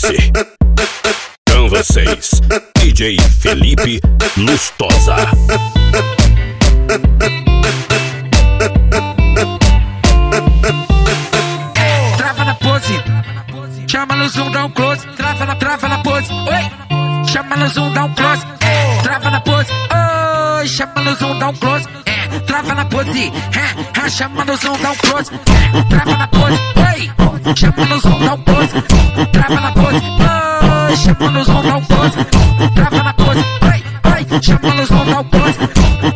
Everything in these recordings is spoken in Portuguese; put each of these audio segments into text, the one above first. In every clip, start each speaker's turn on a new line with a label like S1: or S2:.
S1: disse. Com vocês, DJ Felipe Lustosa.
S2: Trava na pose, chama no zoom, dá um close. Trava na, trava na pose, oi. Chama no zoom, dá um close. Trava na pose, oi. Chama no zoom, dá um close. Trava na pose, é, é, chama no zoom, dá um close. É, trava na pose, oi. Chama no zoom, dá um close. Trava na pose, oi. Chama no zoom, dá um close. Trava na pose, oi, oi. Chama no zoom, dá um close.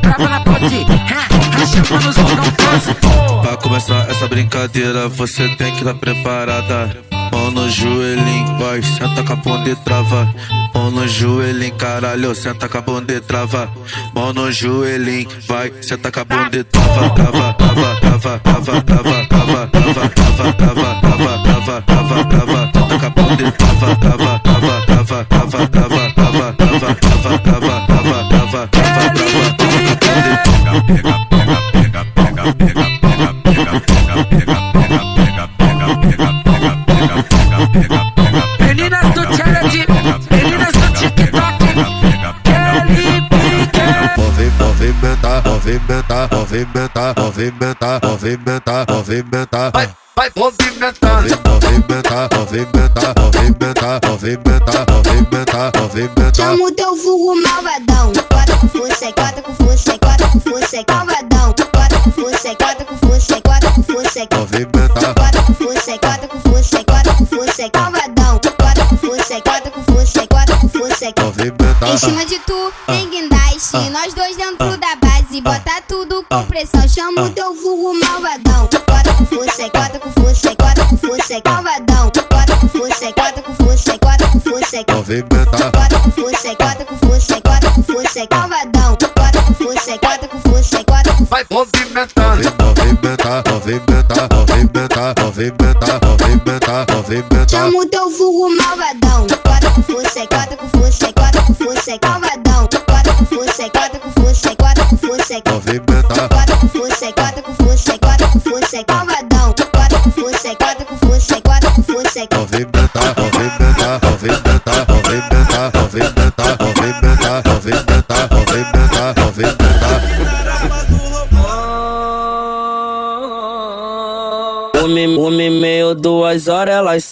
S2: Trava na pose, é, é, um.
S3: Pra começar essa brincadeira, você tem que estar preparada. Mão no joelhinho, vai, senta com a e trava. Mão no joelhinho, caralho, senta com a e trava. Mão no joelhinho, vai, senta com a bunda e trava. Trava, trava, trava, trava, trava, trava, trava, trava, trava, trava, trava, trava, trava, senta com a bunda e trava, trava, trava, trava, trava, trava, trava, trava, trava, trava, trava, trava, trava, trava,
S4: Pega, pega, pega, pega, pega,
S2: Meninas do challenge, meninas do TikTok.
S3: Movimentar, movimentar, movimentar, movimentar, movimentar, movimentar. Vai, vai. Movimentar, movimentar, movimentar, movimentar, movimentar, movimentar.
S5: Chama teu vulgo
S3: movimenta.
S5: cima de tu, tem guindaste. Nós dois dentro da base, bota tudo com pressão. Chama o teu vulgo malvadão. Bota com força, bota com força, bota com força, malvadão. Bota com força, bota com força, bota com força.
S3: Movimenta,
S5: Bota com força, bota com força, bota com força, malvadão. Bota com força, bota com força, bota com força.
S3: vai movimentando. Movimenta, movimenta, movimenta, movimenta, movimenta, movimenta.
S5: Chama o teu vulgo malvadão.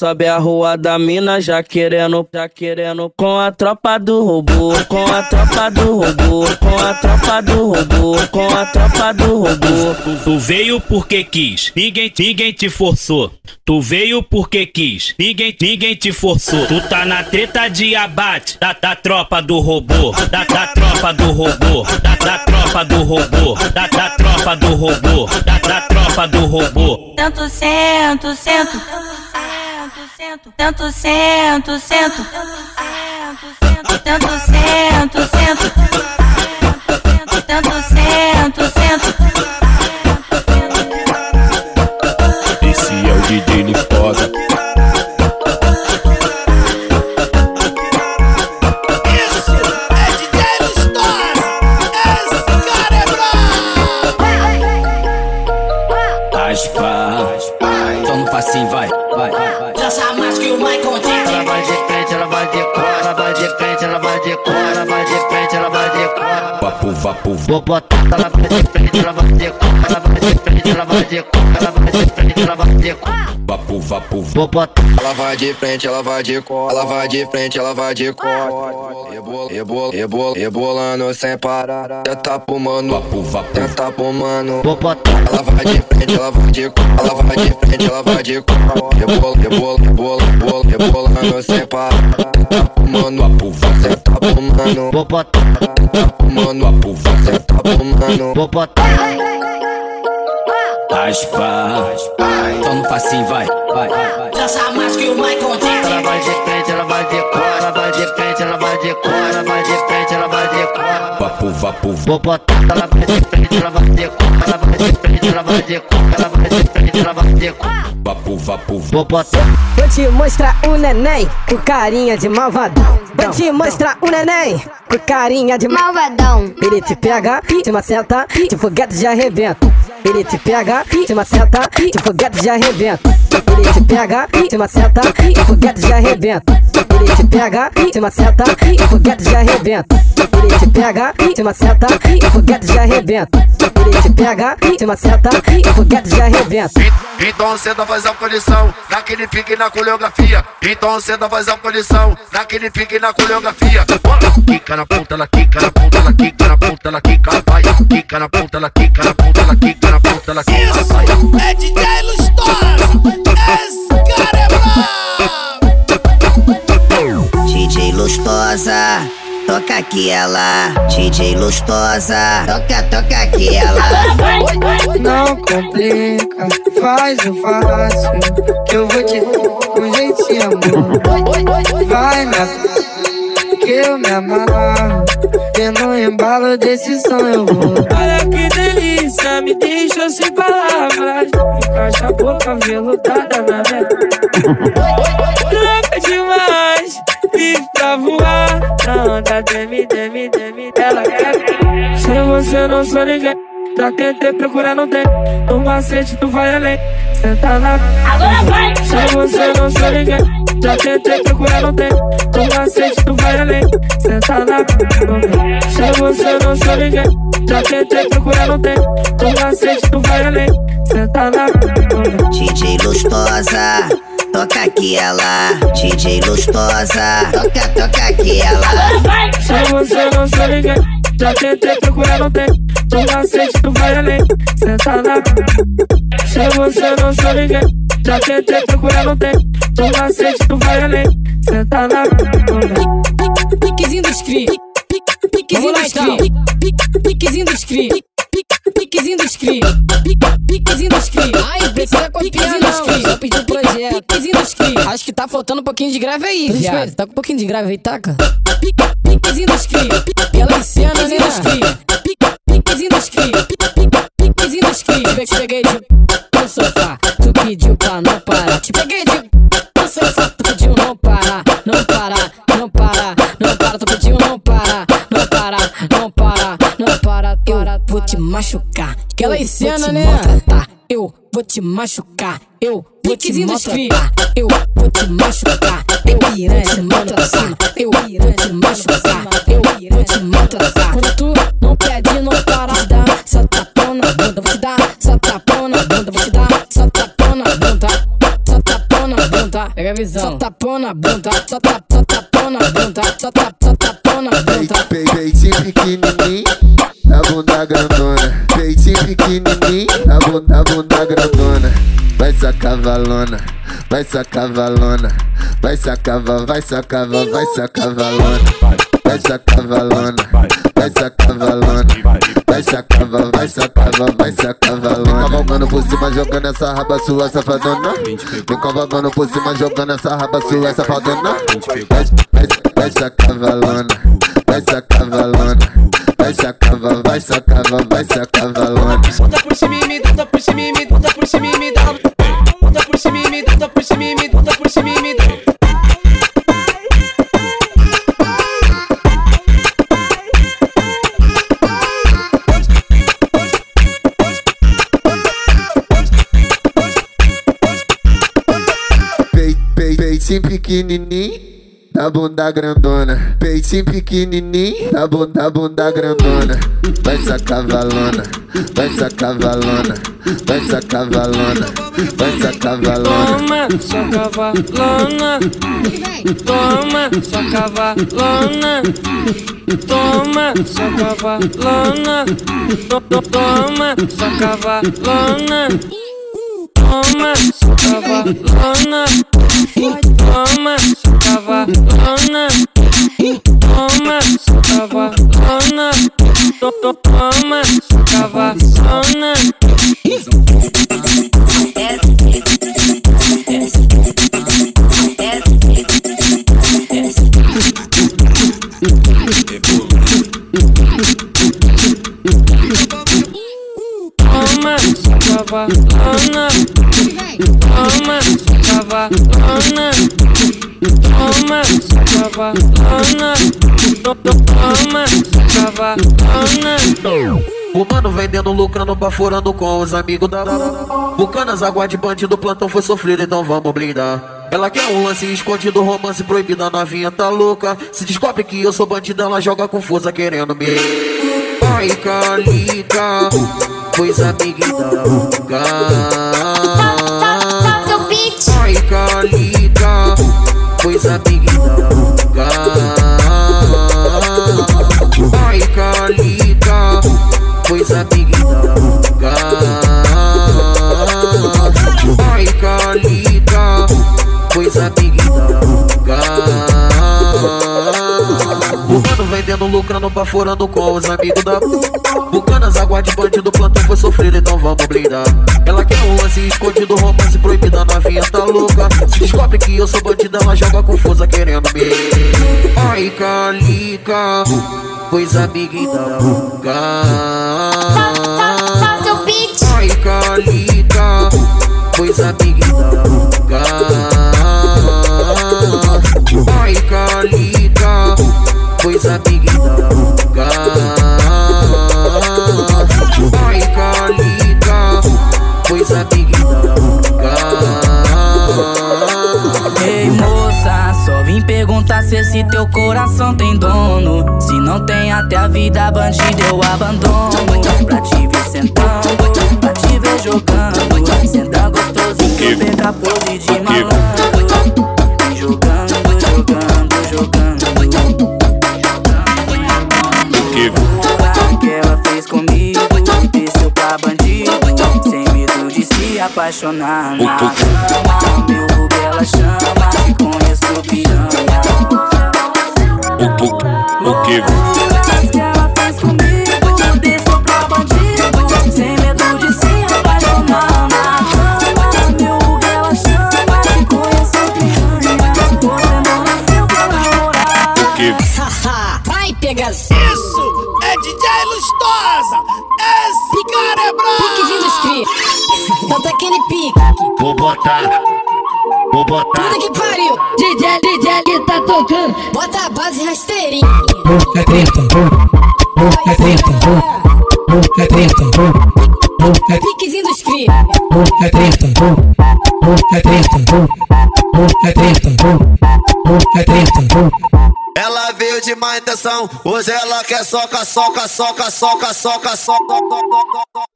S6: Sobe a rua da mina já querendo, já querendo com a tropa do robô, com a tropa do robô, com a tropa do robô, com a tropa do robô.
S1: Tu, tu veio porque quis, ninguém, ninguém te forçou. Tu veio porque quis, ninguém, ninguém te forçou. Tu tá na treta de abate da, da tropa do robô, da, da tropa do robô, da, da tropa do robô, da, da tropa do robô, da, da tropa do robô.
S7: Tanto sento, sento. Tanto sento, sento. Tanto sento, sento. Tanto sento, sento.
S1: Esse Vapo,
S6: Vou botar, ela vai de frente, ela vai de cor, ela vai de frente, ela vai de cor, ela vai de frente, ela vai
S1: vapo, vapo,
S6: Vou botar,
S8: Ela vai de frente, ela vai de cor. Ela vai de frente, ela vai de cor. Rebola, rebola, rebola, rebolando sem parar. Tenta pro mano,
S1: vapo, vapo.
S8: tenta pro mano.
S6: vou botar.
S8: Ela vai de frente, ela vai de cor. Ela vai de frente, ela vai de cor. Rebola, rebola, rebola, rebola, rebolando sem parar. Pro mano,
S1: Vapo, vapo.
S8: pro mano.
S6: Vou botar,
S8: Mano,
S1: Vapo, vapo.
S8: tenta pro mano.
S6: vou botar. Aspa, só no passinho, vai, vai, vai.
S2: Dança mais que o Michael Jackson.
S6: Ela vai de frente, ela vai de cor, ela vai de frente, ela vai de cor, ela vai de frente,
S1: vapo,
S6: Vou botar, ela vai de frente, ela vai de cor, ela vai de frente, ela vai de cor, ela vai de frente, ela vai de cor.
S1: vapo, vapo,
S6: Vou botar.
S9: Vou te mostrar um neném com carinha de malvadão. Vou te mostrar um neném com carinha de malvadão.
S5: Malvadão.
S9: Ele te pega, te maceta, te foguete de arrebenta. Ele te pega, te maceta, te foguete de arrebenta. Ele te pega, te maceta, te foguete de arrebenta.
S10: Ele te pega, te maceta, o foguete já arrebenta. Ele te pega, te maceta, o foguete já arrebenta. Ele te pega, te maceta, o foguete já arrebenta.
S6: Então senta faz a posição, naquele pique na coreografia. Então senta faz a posição, naquele pique na coreografia. Quica na ponta, ela quica na ponta, ela quica na ponta, ela quica, vai. Quica na ponta, ela quica na ponta, ela quica na ponta, ela quica, vai.
S11: É DJ
S12: DJ Lustosa, toca aquela. DJ Lustosa, toca, toca aquela.
S13: Não complica, faz o fácil Que eu vou te com jeitinho amor. Vai na que eu me amarro. E no embalo desse som eu vou. Olha que delícia, me deixa sem palavras. Encaixa a boca veludada na minha Louca demais, vive pra voar. Na onda demi, demi, demi dela quer Se você não sou ninguém. Já tentei procurar, não tem. No macete tu vai além. Senta na Agora vai! Se você não sou ninguém. Já tentei procurar, não tem. No macete tu vai além. Senta na Se você não sou ninguém. Já tentei procurar, não tem. No macete tu vai além. Senta na
S12: DJ Lustosa, toca aquela. DJ Lustosa, toca, toca aquela.
S13: Se você não sou ninguém Já tentei procurar, não tem No macete tu vai além Senta na Se você não sou ninguém Já tentei procurar, não tem No macete tu vai além Senta na
S9: Piquezinho dos cri. Piquezinho dos cri. Piquezinho dos cri. Piquezinho dos cri. Piquezinho dos cri. Acho que tá faltando um pouquinho de grave aí, viado. Tá com um pouquinho de grave aí, taca. Piquezinho dos cri. Pela cena, né? dos cri. Piquezinho dos cri. Piquezinho dos cri. Te peguei de no sofá. Tu pediu pra não parar. Te peguei de no sofá. Tu pediu não parar. Não parar. Não parar. Não parar. Tu pediu não parar. Não parar. Não parar. Não parar. Eu vou te machucar. Aquela cena, né? Maltratar. Eu vou te machucar. Eu vou te maltratar. Eu vou te machucar. Eu vou te maltratar. Eu vou te machucar. Eu vou te maltratar. Quando tu não pede, não para de dar. Só tapão na bunda, vou te dar. Só tapão na bunda, vou te dar. Só tapão na bunda. Só tapão na bunda. Pega a visão. Só tapão na bunda. Só tap, só tapão na bunda. Só tap, só tapão na bunda.
S14: Peitinho pequenininho, da bunda grandona. Pequenininho, da bunda, bunda grandona. Vai sacar valona, vai sacar valona. Vai sacar, va- vai sacar, va- vai sacar valona. Vai sacar valona, vai sacar valona. Vai sacar, va- vai sacar, va- vai sacar valona. Cavalgando por cima, jogando essa raba sua safadona. Vem cavalgando por cima, jogando essa raba sua safadona. Vai sacar valona, vai sacar valona. Vai sacar, va- vai sacar, va- vai sacar valona.
S13: Bota por cima e me bota por cima e me bota por cima e me dá. Bota por cima e me bota por cima e me bota por cima e me dá.
S14: Pei- pei- Peitinho pequenininho, da bunda grandona. Peitinho pequenininho, da bunda, bunda grandona. Vai sacar valona, vai sacar valona, vai sacar vai sacar.
S13: Toma, sua cavalona. Toma, sua cavalona. Toma, sua cavalona. To- to- Toma, sua cavalona. Toma, cavalona. Toma, cavalona. Toma, cavalona. To- to- Toma, cavalona. Toma, cavalona. Toma, cavalona. To- to- Toma, cavalona.
S6: O mano vendendo, lucrando, baforando com os amigos da Bucanas, água de bandido, plantão foi sofrido, então vamos blindar.
S15: Ela quer um lance escondido, romance proibido, a novinha tá louca. Se descobre que eu sou bandida, ela joga com força querendo me. Ai, calica, pois amiga da boca. Ai, calica, esa amiguita loca. Ay, Carlita, pues. Vendendo, lucrando, baforando com os amigos da Bucanas, aguarde bandido, plantão foi sofrido, então vamos blindar Ela quer um lance escondido, romance proibido, a novinha tá louca Se descobre que eu sou bandida, ela joga com força querendo me Ai, calica, pois amiga da boca Ai, calica, pois amiga da boca da boca Ai, calica, pois da boca
S16: Ei moça, só vim perguntar se esse teu coração tem dono. Se não tem até a vida bandida eu abandono. Pra te ver sentando, pra te ver jogando. Senta gostosinho, eu pegar pose de malandro.
S9: 我不哭。Tocando. Bota a base rasteirinha.
S17: É treta, é treta, é treta, é
S9: Piquezinho dos cria.
S17: é treta, é treta, é treta, é treta.
S6: Veio de má intenção, hoje ela quer soca, soca, soca, soca, soca, soca, soca,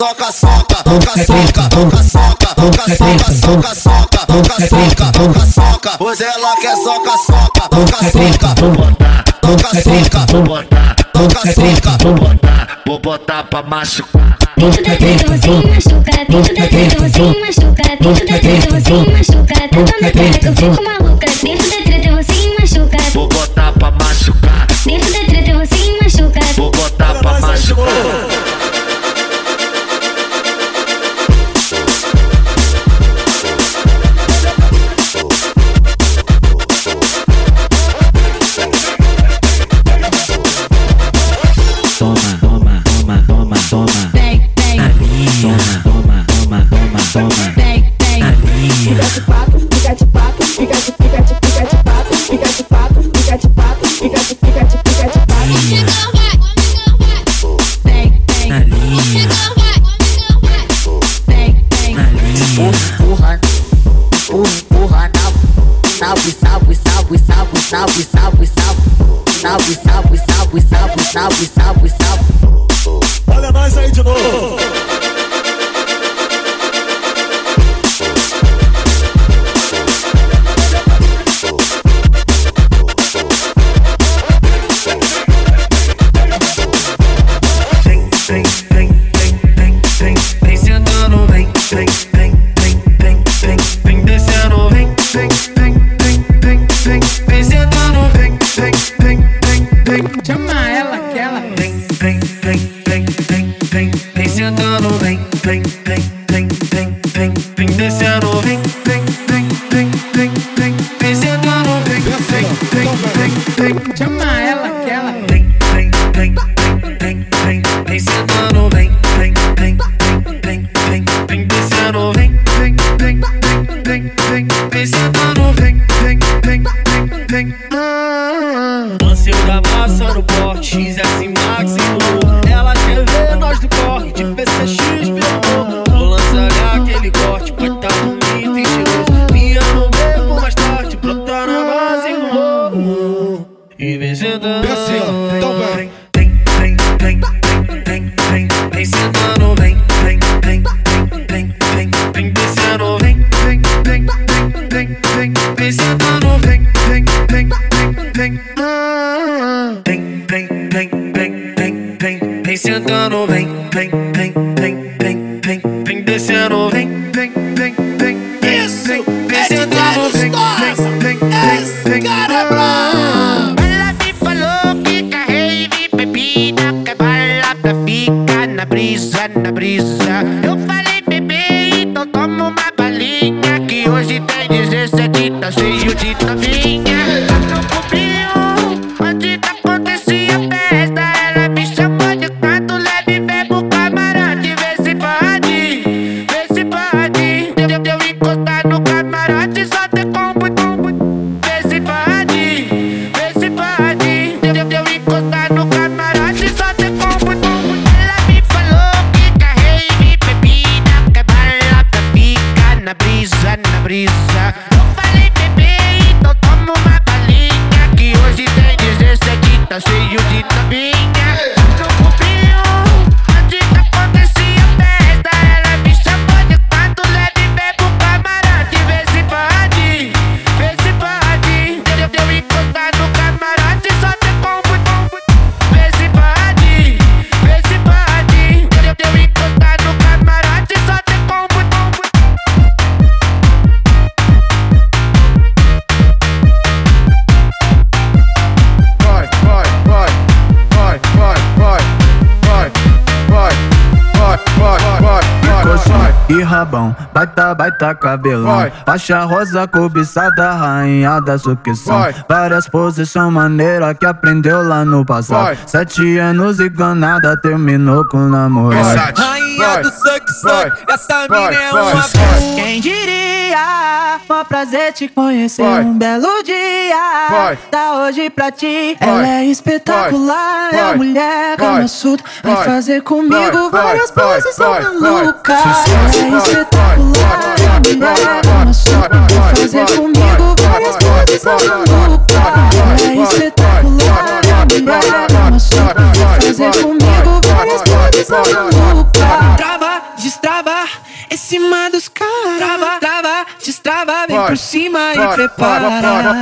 S6: soca, soca, soca, soca, soca, soca, soca, soca, soca, soca, soca, soca. Hoje ela quer soca, soca, soca, soca, soca, soca, soca, soca, soca,
S15: Vou botar pra machucar
S5: Dentro da treta você me machuca, dentro da treta você me machuca, dentro da treta você me machuca, tá na cara que eu fico maluca,
S15: oh. I don't e
S18: rabão, baita, baita cabelão
S6: Vai.
S18: Faixa rosa cobiçada, rainha da sucção
S6: Vai.
S18: Várias posições maneiras que aprendeu lá no passado
S6: Vai.
S18: Sete anos e ganada, terminou com namorado
S19: Rainha do suck suck, essa
S18: vai,
S19: mina é
S18: vai.
S19: uma. Quem diria? Mó prazer te conhecer.
S18: Vai.
S19: um belo dia.
S18: Vai.
S19: Tá hoje pra ti.
S18: Vai.
S19: Ela é espetacular, é
S18: Vai.
S19: a mulher calma surdo. Vai fazer comigo várias poses,
S18: Vai.
S19: maluca. Ela é espetacular, é a mulher calma surdo. Vai. fazer comigo várias poses, sou maluca. Ela é espetacular, é a mulher calma surdo. Vai. Fazer comigo várias poses, sou maluca. Trava, destrava, em cima dos caras. Trava, trava, destrava, vem por cima e prepara. Trava,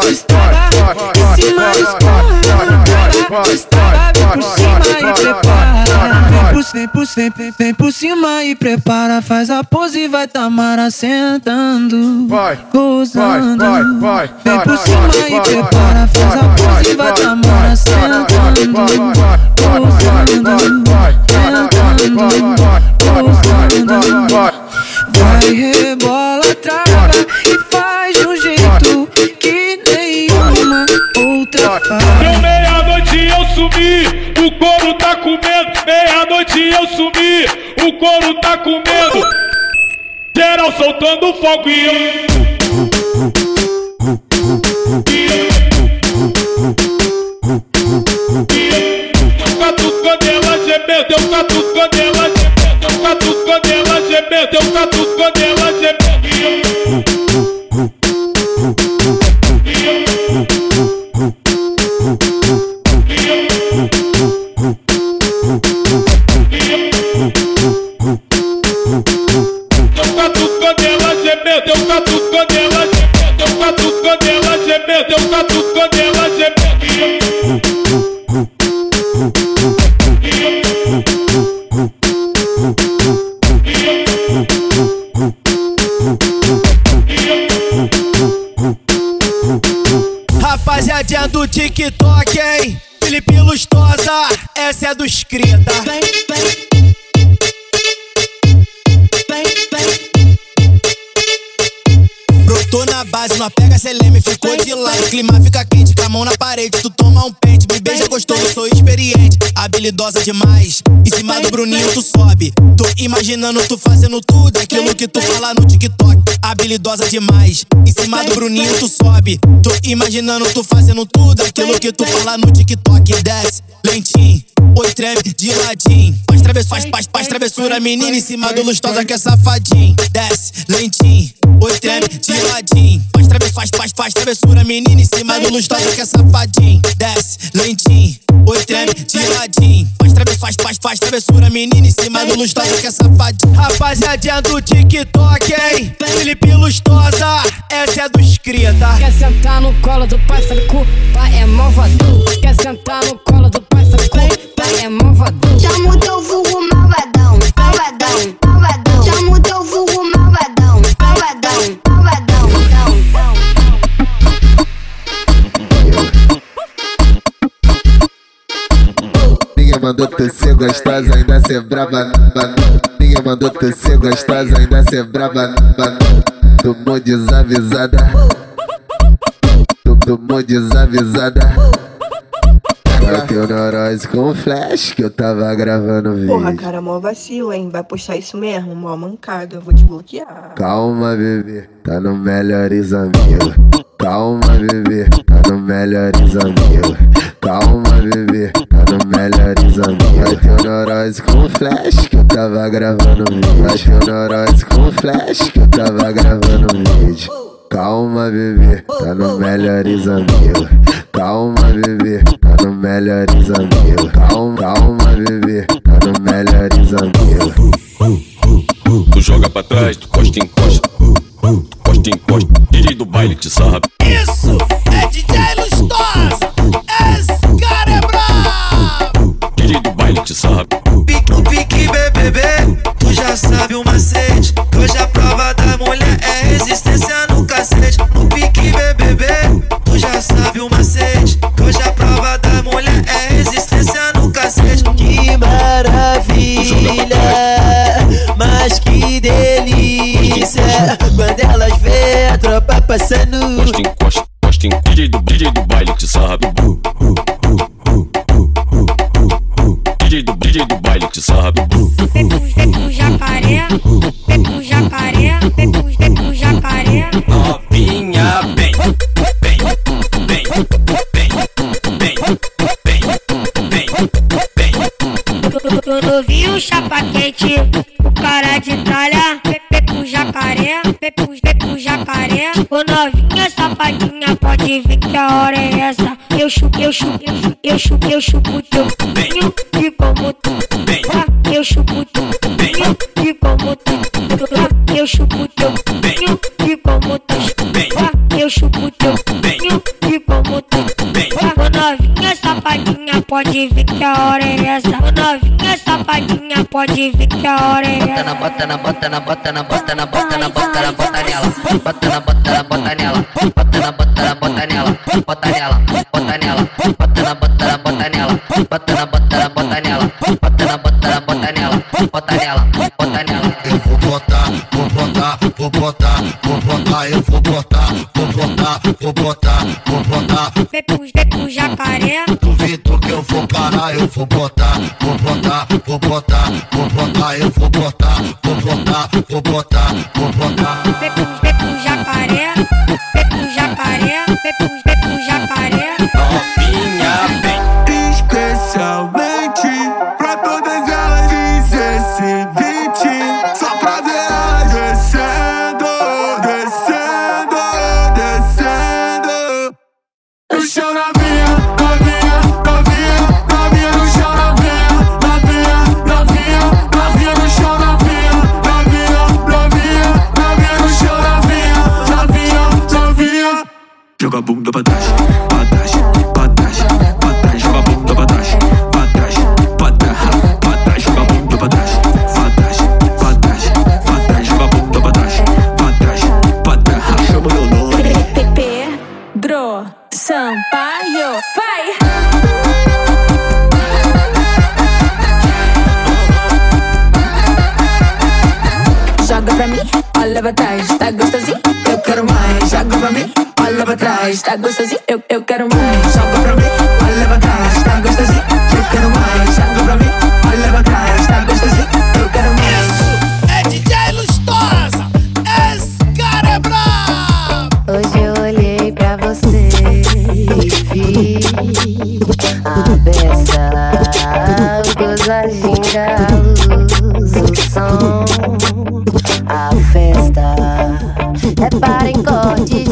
S19: destrava, em cima dos caras. Destrava, vem por cima e prepara. Vem por, vem por, vem, vem, vem por cima e prepara. Faz a pose e vai tamara sentando.
S6: Vai.
S19: Gozando.
S6: Vai. Vai.
S19: Vem por cima e prepara. Faz a pose e vai
S1: soltando fogo e eu.
S11: dos cria. Na base, não pega CLM, ficou de lado. O clima fica quente, com a mão na parede. Tu toma um pente, me beija gostoso, sou experiente. Habilidosa demais, em cima do Bruninho tu sobe. Tô imaginando tu fazendo tudo aquilo que tu fala no TikTok. Habilidosa demais, em cima do Bruninho tu sobe. Tô imaginando tu fazendo tudo aquilo que tu fala no TikTok. Desce, lentinho, oi treme de ladinho. Faz, traves, faz, faz, faz travessura, menina em cima do lustosa que é safadinho. Desce, lentinho, oi treme de ladinho. Faz, trave, faz, faz, faz travessura, menina em cima do lustosa que é safadinho. Desce, lentinho, oi treme, de ladinho. Faz, trave, faz, faz, faz travessura, menina em cima do lustosa que é safadinho. Rapaziadinha do TikTok, hein? Felipe Lustosa, essa é dos cria, tá?
S9: Quer sentar no colo do pai, sabe o pai é malvadão. Quer sentar no colo do pai, sabe o pai é malvadão.
S5: Chama o teu vulgo malvadão, malvadão.
S14: Ninguém mandou tu ser gostosa, ainda ser braba não. Ninguém mandou tu ser gostosa, ainda ser braba não. Tomou desavisada. Tomou desavisada. Bateu neurose com flash que eu tava gravando vídeo.
S20: Porra, cara, mó vacilo, hein? Vai postar isso mesmo? Mó mancada, eu vou te bloquear.
S14: Calma, bebê, tá no melhores amigos. Calma, bebê, tá no melhores. Calma, bebê, tá no melhores amigos. Bateu neurose com flash que eu tava gravando vídeo. Bateu neurose com flash que eu tava gravando vídeo. Calma, bebê, tá no melhores. Calma, bebê, tá no melhores. Calma, calma, bebê, tá no melhores.
S21: Tu joga pra trás, tu costa em costa. Costa em costa, DJ do baile te sarra.
S11: Isso é DJ Lustosa. Esse cara é brabo.
S21: DJ do baile te sarra.
S22: Pique, pique, BBB, tu já sabe o macete. Que hoje a prova da mulher é resistência no cacete. No pique, BBB, tu já sabe o macete. Que hoje a prova da mulher é resistência no cacete.
S23: Que maravilha, mas que delícia. Quando elas vê a tropa passando.
S21: Costa encosta, encosta, encosta. DJ do, DJ do baile que sabe. Uh, uh, DJ do, DJ do baile que
S24: sabe. Pega o jacaré, pega o Ô novinha safadinha, pode vir que a hora é essa. Eu chupo, eu chupo, eu chupo, eu chupo, eu chupo teu pinho e como tu. Eu chupo teu pinho e como tu. Eu chupo teu pinho e como tu. Eu chupo teu pinho e como tu. Ô novinha safadinha, pode vir que a hora é essa. Ô novinha safadinha, pode vir que a hora é essa.
S12: Bota na, bota na, bota na, bota na, bota na, bota na, bota nela. Bota na, bota na, bota nela. Bota na, bota na, bota nela. Bota nela, bota nela. Bota na, bota na, bota nela. Bota na, bota na, bota nela. Bota na, bota na, bota nela. Bota nela, bota nela.
S6: Eu vou botar, vou botar, vou botar, vou botar, eu vou botar, vou botar, vou botar, vou botar.
S24: Pepo, pepo jacaré.
S6: Duvido vou parar, eu vou botar, vou botar, vou botar, vou botar, eu vou botar, vou botar, vou botar, vou botar.
S24: Jacaré, pepo jacaré,
S25: reparem, conte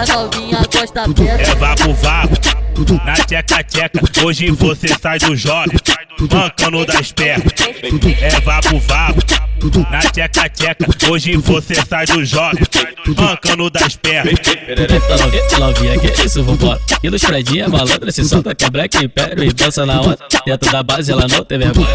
S11: é
S26: que
S27: essa que a novinha gosta perto.
S1: É vapo vapo. Na tcheca tcheca, hoje você sai do job, mancando das pernas. É vapo vapo. Na tcheca tcheca, hoje você sai do job, mancando das pernas.
S28: Eita novinha, que isso, vambora E nos predinha, malandra, se solta, quebra que império e dança na onda Dentro da base ela não tem vergonha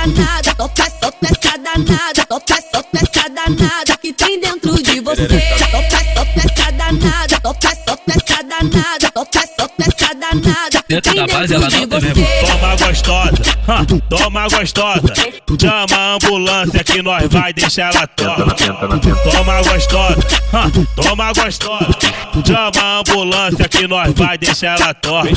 S29: Essa danada, solta, solta essa danada, solta, solta essa danada que tem dentro de você. Solta, essa danada, solta, solta essa danada, solta, solta essa danada
S1: Dentro da base ela não
S29: de
S1: tem
S29: você.
S1: vergonha. Toma gostosa, hã, toma gostosa. Chama a ambulância que nós vai deixar ela torta. Toma gostosa, hã, toma gostosa. Chama a ambulância que nós vai deixar ela torta.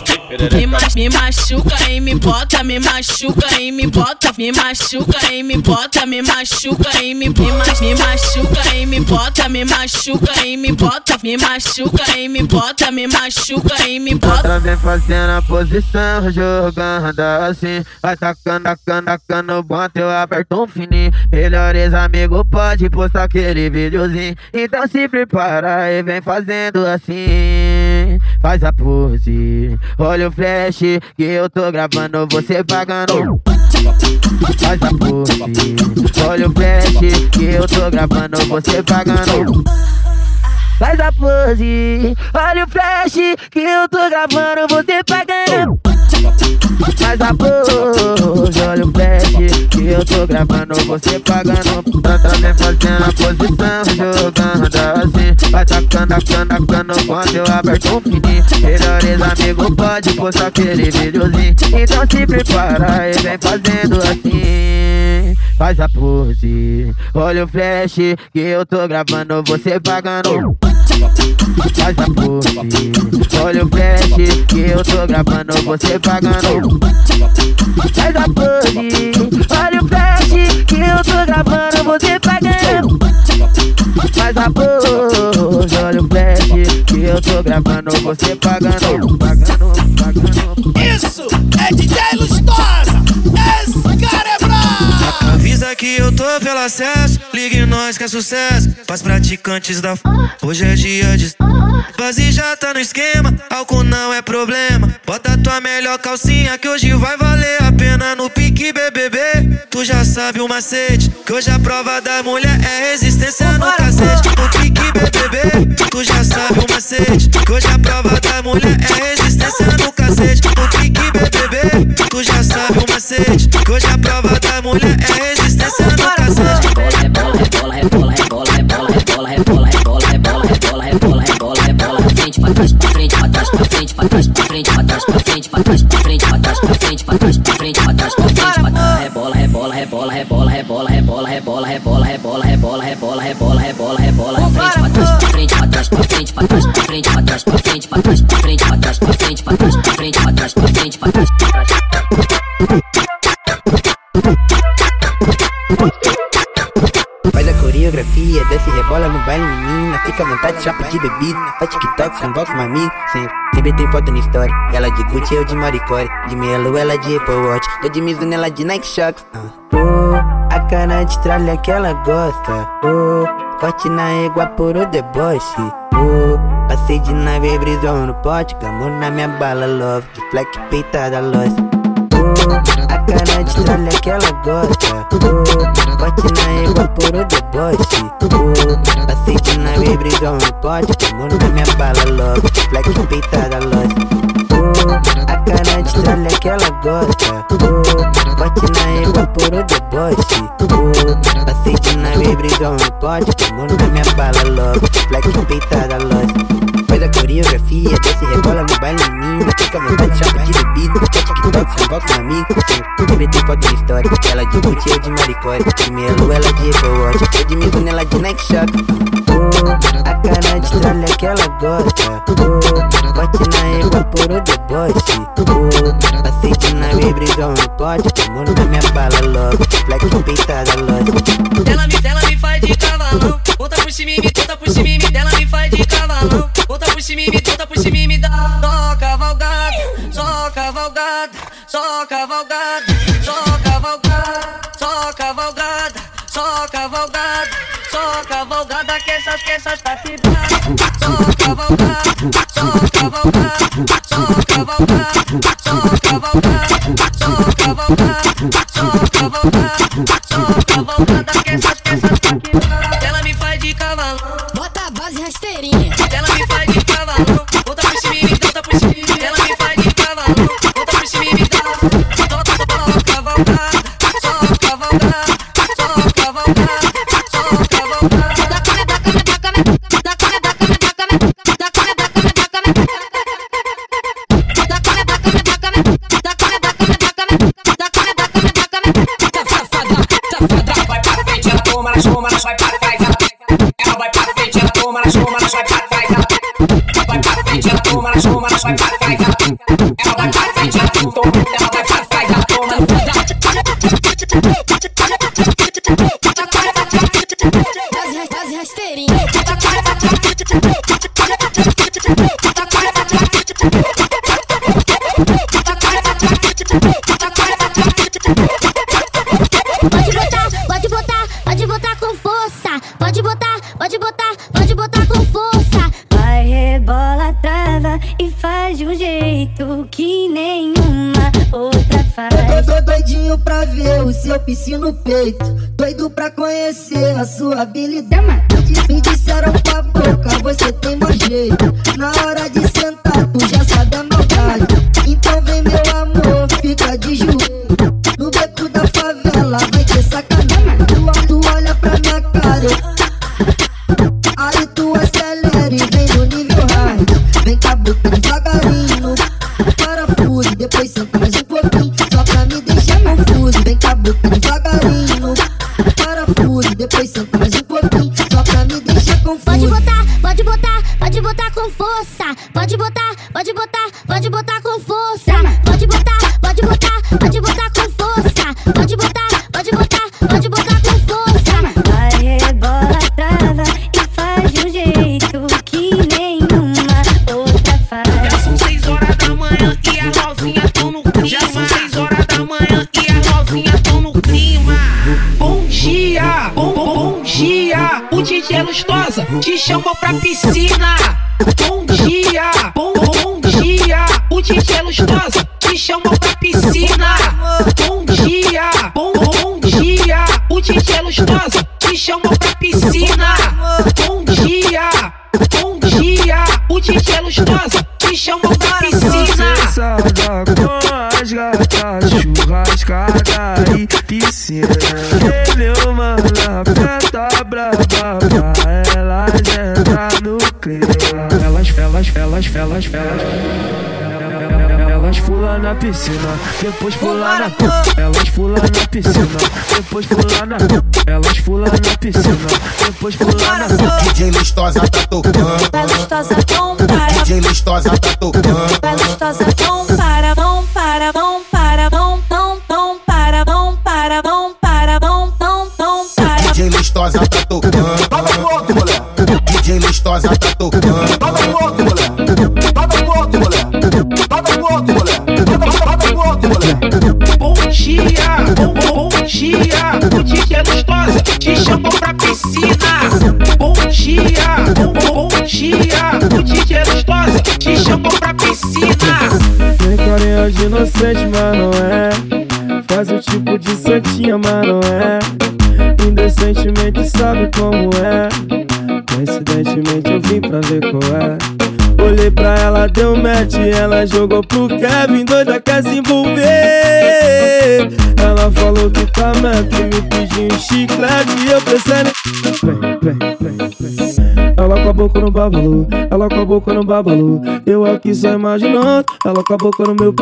S29: Me, ma me machuca e me bota, me machuca e me bota, me machuca e me bota, me machuca e me, me, ma me machuca e me bota, me machuca e me bota, me machuca e me bota, me machuca e me bota.
S30: Outra vem fazendo a posição, jogando assim. Vai tacando, tacando, tacando, bota eu aperto um fininho. Melhores amigos pode postar aquele videozinho. Então se prepara e vem fazendo assim. Faz a pose, olha o flash que eu tô gravando, você pagando. Faz a pose, olha o flash que eu tô gravando, você pagando. Faz a pose, olha o flash que eu tô gravando, você pagando. Faz a pose, olha o flash que eu tô gravando, você pagando. Tá também fazendo a posição, jogando assim. Vai tacando, tacando, tacando quando eu aperto um fininho. Melhores amigos pode postar aquele videozinho. Então se prepara e vem fazendo assim. Faz a pose, olha o flash que eu tô gravando, você pagando. Faz a pose, olha o flash que eu tô gravando, você pagando. Faz a pose, olha o flash que eu tô gravando, você pagando. Faz a pose, olha o flash que eu tô gravando, você pagando. Pagando, pagando.
S11: Isso é DJ Lustosa.
S22: Que eu tô pelo acesso, ligue nós que é sucesso. Pras praticantes da f... hoje é dia de. Base já tá no esquema, álcool não é problema. Bota tua melhor calcinha que hoje vai valer a pena no pique BBB. Tu já sabe o macete, que hoje a prova da mulher é resistência no cacete. No pique BBB, tu já sabe o macete, que hoje a prova da mulher é resistência no cacete. No pique BBB, tu já sabe o macete, que hoje a prova da mulher é resistência
S27: rebola, rebola, rebola, rebola, rebola, rebola, frente pra trás, pra frente pra
S12: trás, pra frente, pra trás, pra frente, pra trás, pra frente, pra trás, pra frente, pra trás, pra frente, pra trás, pra frente, pra trás, pra frente, pra trás. Rebola, rebola, rebola, rebola, rebola, rebola, rebola, rebola, rebola, rebola, rebola, rebola, rebola, rebola, frente, pra trás, pra frente, pra trás, pra frente, pra trás, pra frente, pra trás, pra frente, pra trás, pra frente, pra trás, pra frente, pra trás, pra frente, pra trás, pra frente, pra trás.
S31: Faz a coreografia, desce rebola no baile, menina. Fica à vontade, chapa de bebida. Faz TikTok, convoca uma amiga. Sempre, tem foto na história. Ela de Gucci, eu de Maricore. De Melo, ela de Apple Watch. Tô de Mizuno, ela de Nike Shox. Ah. Oh, a cara de tralha que ela gosta. Oh, corte na égua por o deboche. Oh, passei de nave, brisou no pote. Camou na minha bala, love. De fleck peitada, lost. Oh, a cara de tralha que ela gosta. Oh, Bote na evaporo por o oh, Aceite na vez brigão no pote Pegando na minha bala logo Black peitada loja. Oh, A cara de tralha que ela gosta. Oh, Bote na evaporo do bote oh, Aceite na vez brigão no pote Pegando na minha bala logo Black peitada loja. Faz a coreografia, desce rebola no menina. Fica à vontade, chapa de. Faz TikTok, se envolve com amigo. Sempre tem foto na história. Ela de Gucci, eu de Maricore. De Melo, ela de Apple Watch. Eu de Mizuno, ela de Nike Shox. Oh, a cara de tralha que ela gosta. Oh, corte na o deboche. Oh, passei de nave, brisou no pote. Tomou na minha bala, love. Fleck peitada, lost.
S29: Ela me, ela me faz de cavalão. Conta por cima me conta por cima me dela me faz de cavalão. Cima e me conta por cima e me dá. Só cavalgada, só cavalgada, só cavalgada, só cavalgada, só cavalgada, só cavalgada, só cavalgada que essas que essas tá fibrando. Só cavalgada, só cavalgada, só cavalgada, só cavalgada, só cavalgada, só cavalgada, só cavalgada que essas que essas tá
S32: pra ver o seu piscino no peito. Doido pra conhecer a sua habilidade. Me disseram com a boca, você tem mais jeito. Na hora
S29: Bom dia, bom dia. O DJ Lustosa te chamou pra piscina.
S33: Sada com as gatas, churrascada e piscina. E meu mano aperta braba pra elas entrar no clima. Elas, elas, elas elas, elas, elas. Pulam na piscina, depois pulam na Elas pulam na piscina, depois pulam na Elas pulam na piscina, depois pulam na
S24: DJ Listosa tá tocando.
S7: Vai gostosa, não para.
S24: DJ Listosa tá tocando.
S7: Vai gostosa, não para, não para, não para, não, não, não para, não para, não para, não, não, não para.
S24: DJ Listosa tá tocando. DJ Listosa tá tocando.
S33: De inocente, mas não é. Faz o tipo de santinha, mas não é. Indecentemente sabe como é. Coincidentemente eu vim pra ver qual é. Olhei pra ela, deu match, ela jogou pro Kevin, doida quer se envolver. Ela falou que tá meta e me pediu um chiclete e eu pensei. Vem, vem, vem, vem. Ela com a boca no babalu, ela com a boca no babalu. Eu aqui só imaginando, ela com a boca no meu.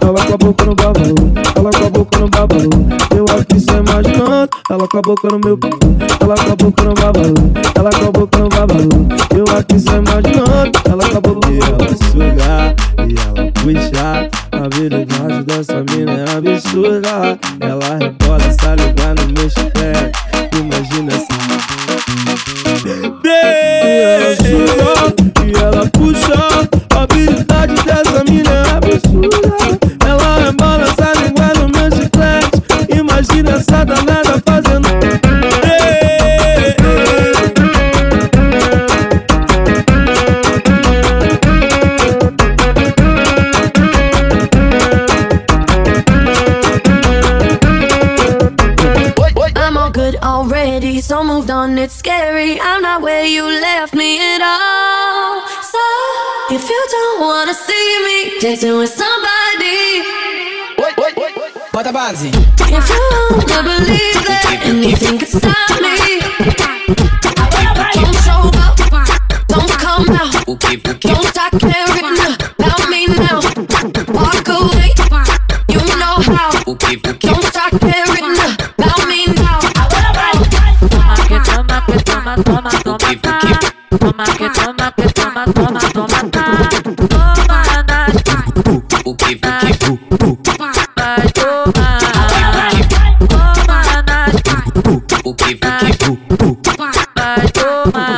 S33: Ela com a boca no babalu, ela com a boca no babalu. Eu aqui só imaginando, ela com a boca no meu. Ela com a boca no babalu, ela com a boca no babalu. Eu aqui só imaginando, ela com a boca e ela sugar e ela puxar. A habilidade dessa mina é absurda. Ela rebola língua no meu chiclete. Imagina essa. Ela suga e ela puxa. A habilidade dessa
S7: so moved on, it's scary. I'm not where you left me at all. So, if you don't wanna see me dancing with somebody,
S9: Bota a base.
S7: if you wanna believe that anything could stop me, don't show up, don't come out, don't
S34: Toma que toma, que toma, toma, toma, tá. Toma nas o que vai vai tomar. Toma nas o que vai vai tomar.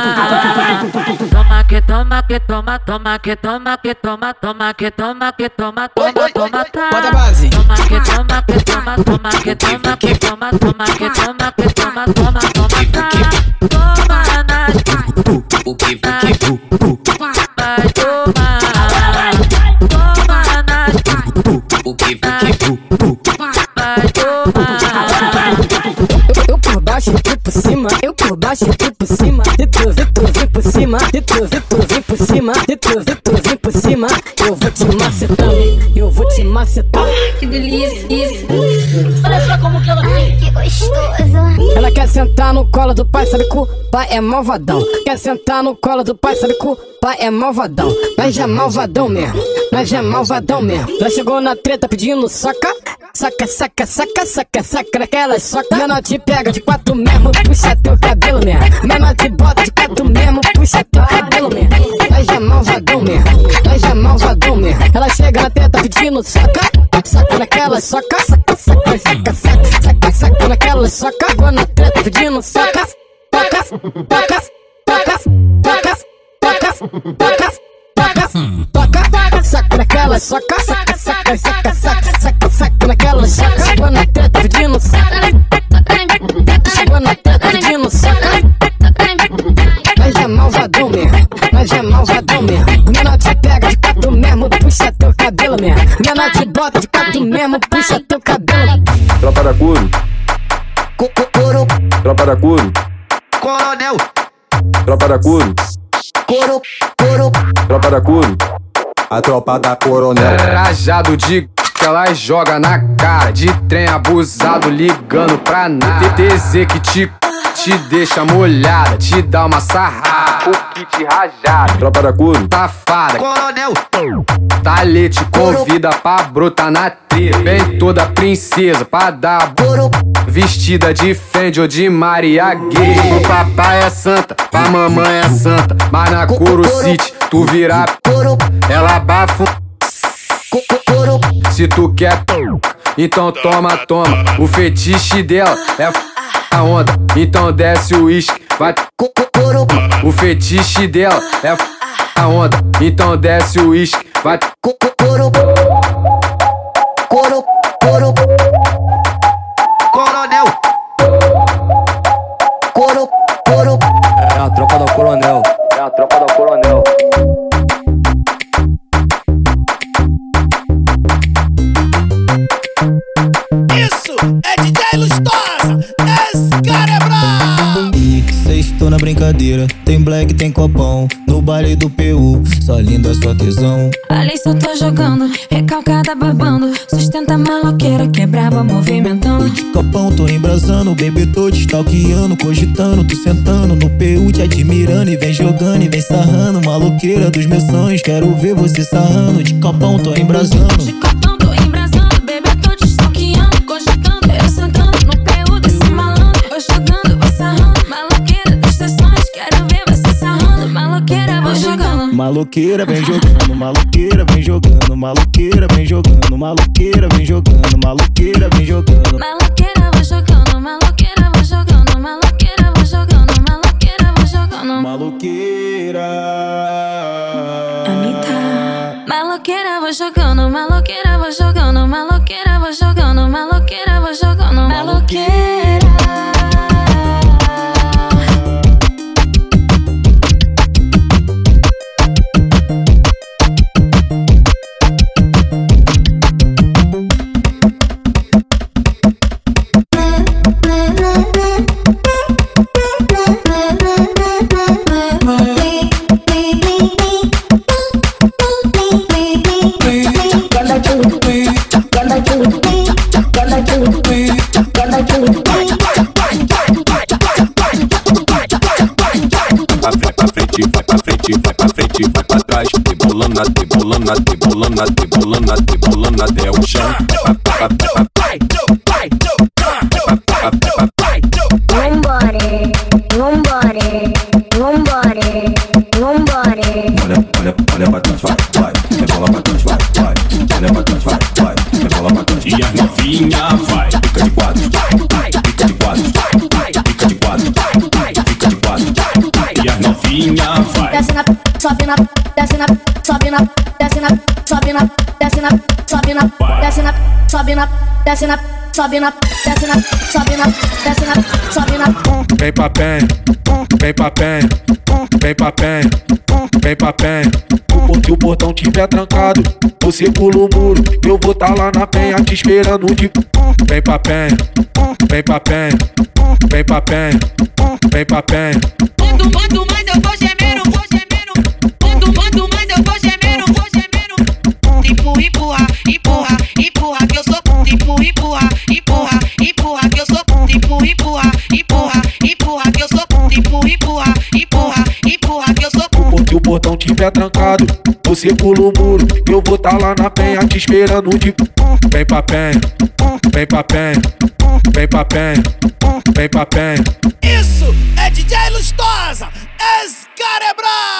S34: Toma que toma, que toma, toma que toma, que toma, toma que toma, que toma, toma, toma, tá. Toma que toma, que toma, toma que toma, que toma, toma que toma, que toma, toma, toma, tá. Toma nas o que vai vai tomar. Toma nas o que vai
S9: por baixo, tu por cima. Eu por baixo, tu por cima. E tu, vê, tu vem por cima. E tu, vê, tu vem por cima. E tu, vê, tu vem por cima. Eu vou te macetando. Eu vou te macetando.
S7: Que delícia, isso.
S35: Olha só como que ela vem.
S7: Que gostoso.
S9: Ela quer sentar no colo do pai, sabe que o pai é malvadão. Quer sentar no colo do pai, sabe que o pai é malvadão. Mas é malvadão mesmo. Mas é malvadão mesmo. Ela chegou na treta pedindo soca. Saca, saca, saca, saca, saca naquela soca. Menor te pega de quatro mesmo, puxa teu cabelo mesmo. Menor te bota de quatro mesmo, puxa teu cabelo mesmo. Mas é malvadão mesmo. Mas é malvadão mesmo. Ela chega na treta pedindo soca. Saca naquela soca, saca, saca, saca, saca, saca, saca naquela soca. Chegou na treta pedindo soca. Toca, toca, toca, toca, toca, toca, toca, toca, saca naquela soca, saca, saca, saca, saca, saca, saca naquela soca. Chegou na treta pedindo soca. Chegou na treta pedindo soca. Mas é malvadão mesmo, mas é malvadão mesmo. Menor te pega de quatro mesmo, puxa teu cabelo mesmo. Menor te bota de quatro mesmo, puxa teu cabelo.
S36: Tropa da Curo. Tropa da Curo.
S24: Coronel.
S36: Tropa da Curo.
S24: Coro, coro.
S36: Tropa da Curo.
S37: A tropa da coronel. Rajado de que ela joga na cara. De trem abusado ligando pra nada. TTZ que te te deixa molhada, te dá uma sarrada. O kit rajado.
S21: Tropa da couro.
S37: Safada.
S30: Coronel.
S37: Talete convida pra brotar na trilha. Vem toda princesa pra dar boro. Vestida de Fendi ou de Maria Gay. O papai é santa, a mamãe é santa. Mas na Coro City, tu vira ela abafa. Se tu quer, então toma, toma. O fetiche dela é a onda, então desce o uísque, vai. O fetiche dela é a onda, então desce o uísque, vai.
S30: Coro, coro, coronel.
S38: Brincadeira, tem black, tem copão No baile do PU, só linda, só tesão.
S39: Ali só tô jogando, recalcada babando. Sustenta maloqueira, que é movimentando.
S38: De copão tô embrasando, baby tô te stalkeando Cogitando, tô sentando no PU te admirando E vem jogando e vem sarrando. Maloqueira dos meus sonhos, quero ver você sarrando. De copão tô embrasando.
S39: De copão Maloqueira
S38: vem jogando, maloqueira vem jogando Maloqueira vem jogando, maloqueira vem jogando Maloqueira vem jogando.
S39: Maloqueira, vou jogando, maloqueira, vou jogando Maloqueira, vou jogando, maloqueira, vou jogando.
S38: Maloqueira.
S39: Anitta. Maloqueira, vou jogando, maloqueira,
S21: chão.
S40: Vambora, vambora, vambora, vambora.
S21: Olha, olha, olha pra trás, vai, vai. Rebola pra trás, vai, vai. Olha pra trás, vai, vai. Rebola pra trás. E as novinha vai. Fica de quatro, fica de quatro, fica de quatro, fica de quatro. E as novinha vai.
S40: Desce na, sobe na, desce na, sobe na, desce na, sobe na, desce na, sobe na, na, sobe na, desce na, sobe na, desce na, sobe na, desce na, sobe na.
S41: Vem pra penha, vem pra penha, vem pra penha, vem pra penha. Se o portão tiver trancado, você pula o muro. Eu vou tá lá na penha te esperando de. Vem pra penha, vem pra penha, vem pra penha, vem pra penha.
S29: Quanto, quanto mais eu vou gemendo. Empurra, empurra, empurra, que eu sou. Empurra, empurra, empurra, empurra, que eu sou.
S41: Se o portão tiver trancado, você pula o muro. Eu vou tá lá na penha te esperando de. Vem pra penha, vem pra penha, vem pra penha, vem pra penha.
S11: Isso é DJ Lustosa, brabo.